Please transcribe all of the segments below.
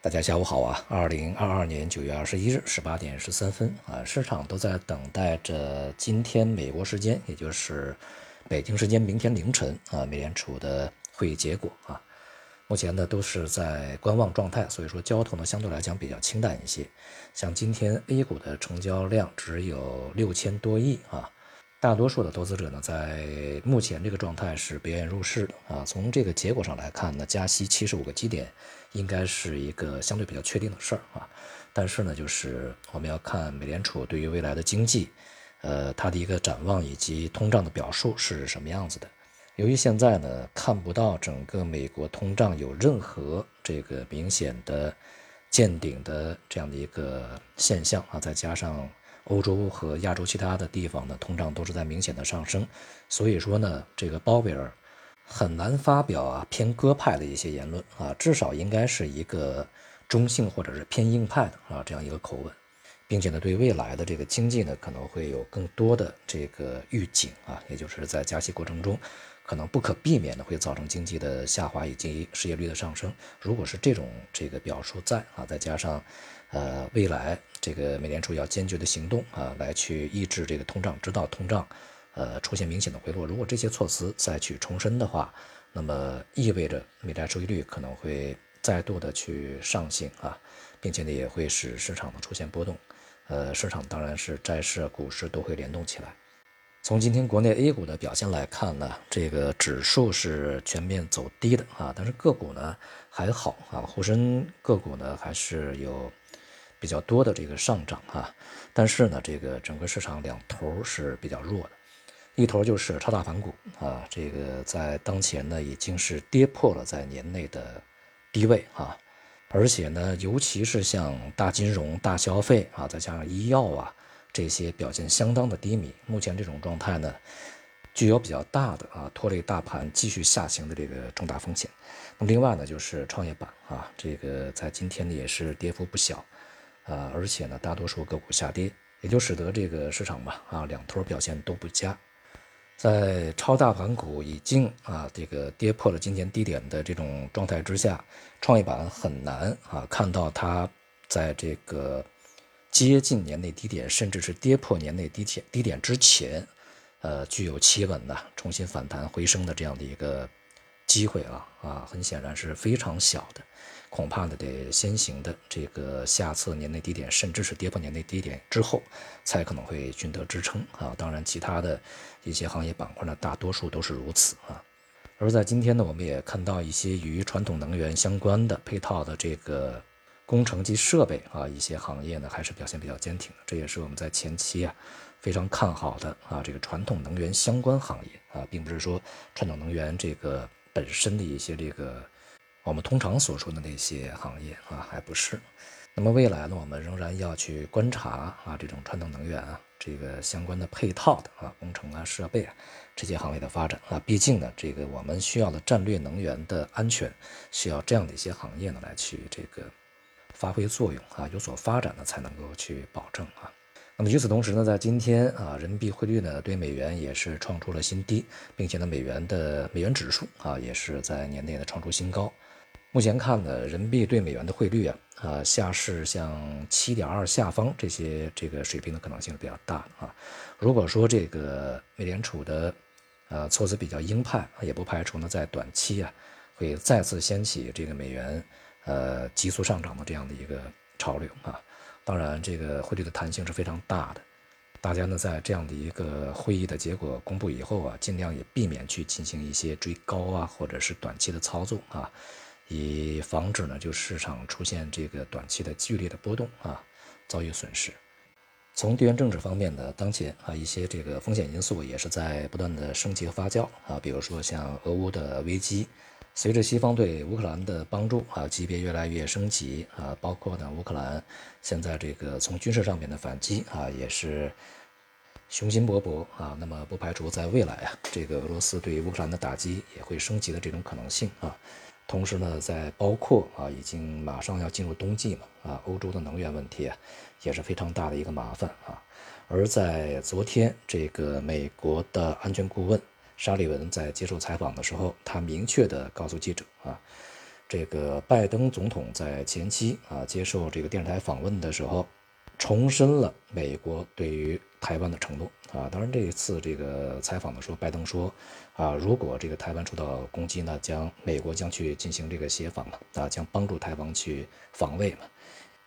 大家下午好啊！二零二二年九月二十一日十八点十三分啊，市场都在等待着今天美国时间，也就是北京时间明天凌晨啊，美联储的会议结果啊。目前呢都是在观望状态，所以说交投呢相对来讲比较清淡一些。像今天 A 股的成交量只有六千多亿啊。大多数的投资者呢，在目前这个状态是不愿意入市的啊。从这个结果上来看呢，加息七十五个基点应该是一个相对比较确定的事儿啊。但是呢，就是我们要看美联储对于未来的经济，呃，它的一个展望以及通胀的表述是什么样子的。由于现在呢，看不到整个美国通胀有任何这个明显的见顶的这样的一个现象啊，再加上。欧洲和亚洲其他的地方呢，通胀都是在明显的上升，所以说呢，这个鲍威尔很难发表啊偏鸽派的一些言论啊，至少应该是一个中性或者是偏硬派的啊这样一个口吻，并且呢，对未来的这个经济呢，可能会有更多的这个预警啊，也就是在加息过程中，可能不可避免的会造成经济的下滑以及失业率的上升。如果是这种这个表述在啊，再加上呃未来。这个美联储要坚决的行动啊，来去抑制这个通胀，直到通胀，呃出现明显的回落。如果这些措辞再去重申的话，那么意味着美债收益率可能会再度的去上行啊，并且呢也会使市场呢出现波动。呃，市场当然是债市、股市都会联动起来。从今天国内 A 股的表现来看呢，这个指数是全面走低的啊，但是个股呢还好啊，沪深个股呢还是有。比较多的这个上涨啊，但是呢，这个整个市场两头是比较弱的，一头就是超大盘股啊，这个在当前呢已经是跌破了在年内的低位啊，而且呢，尤其是像大金融、大消费啊，再加上医药啊这些表现相当的低迷，目前这种状态呢，具有比较大的啊拖累大盘继续下行的这个重大风险。那么另外呢，就是创业板啊，这个在今天呢也是跌幅不小。啊，而且呢，大多数个股下跌，也就使得这个市场吧，啊，两头表现都不佳。在超大盘股已经啊，这个跌破了今年低点的这种状态之下，创业板很难啊看到它在这个接近年内低点，甚至是跌破年内低点低点之前，呃，具有企稳的重新反弹回升的这样的一个机会啊啊，很显然是非常小的。恐怕呢得先行的这个下测年内低点，甚至是跌破年内低点之后，才可能会均得支撑啊。当然，其他的一些行业板块呢，大多数都是如此啊。而在今天呢，我们也看到一些与传统能源相关的配套的这个工程及设备啊，一些行业呢还是表现比较坚挺的。这也是我们在前期啊非常看好的啊这个传统能源相关行业啊，并不是说传统能源这个本身的一些这个。我们通常所说的那些行业啊，还不是。那么未来呢，我们仍然要去观察啊，这种传统能源啊，这个相关的配套的啊，工程啊、设备啊这些行业的发展啊。毕竟呢，这个我们需要的战略能源的安全，需要这样的一些行业呢来去这个发挥作用啊，有所发展呢，才能够去保证啊。那么与此同时呢，在今天啊，人民币汇率呢对美元也是创出了新低，并且呢，美元的美元指数啊也是在年内呢创出新高。目前看呢，人民币对美元的汇率啊，啊下市像七点二下方这些这个水平的可能性是比较大的啊。如果说这个美联储的呃措辞比较鹰派，也不排除呢在短期啊会再次掀起这个美元呃急速上涨的这样的一个潮流啊。当然，这个汇率的弹性是非常大的，大家呢在这样的一个会议的结果公布以后啊，尽量也避免去进行一些追高啊或者是短期的操作啊。以防止呢，就市场出现这个短期的剧烈的波动啊，遭遇损失。从地缘政治方面呢，当前啊一些这个风险因素也是在不断的升级和发酵啊，比如说像俄乌的危机，随着西方对乌克兰的帮助啊级别越来越升级啊，包括呢乌克兰现在这个从军事上面的反击啊也是雄心勃勃啊，那么不排除在未来啊这个俄罗斯对乌克兰的打击也会升级的这种可能性啊。同时呢，在包括啊，已经马上要进入冬季嘛，啊，欧洲的能源问题啊，也是非常大的一个麻烦啊。而在昨天，这个美国的安全顾问沙利文在接受采访的时候，他明确的告诉记者啊，这个拜登总统在前期啊接受这个电视台访问的时候，重申了美国对于台湾的承诺啊。当然，这一次这个采访的时候，拜登说啊，如果这个台湾受到攻击呢，将美国将去进行这个协防嘛，啊，将帮助台湾去防卫嘛，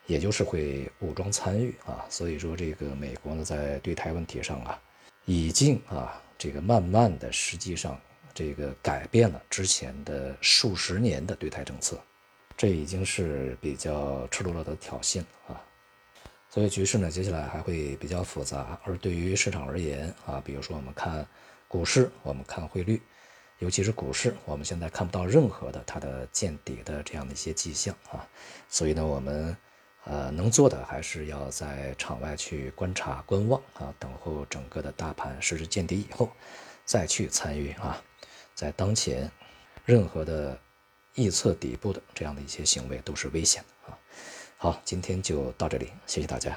也就是会武装参与啊。所以说，这个美国呢，在对台问题上啊，已经啊，这个慢慢的，实际上。这个改变了之前的数十年的对台政策，这已经是比较赤裸裸的挑衅了啊。所以局势呢，接下来还会比较复杂。而对于市场而言啊，比如说我们看股市，我们看汇率，尤其是股市，我们现在看不到任何的它的见底的这样的一些迹象啊。所以呢，我们呃能做的还是要在场外去观察、观望啊，等候整个的大盘实质见底以后，再去参与啊。在当前，任何的预测底部的这样的一些行为都是危险的。好，今天就到这里，谢谢大家。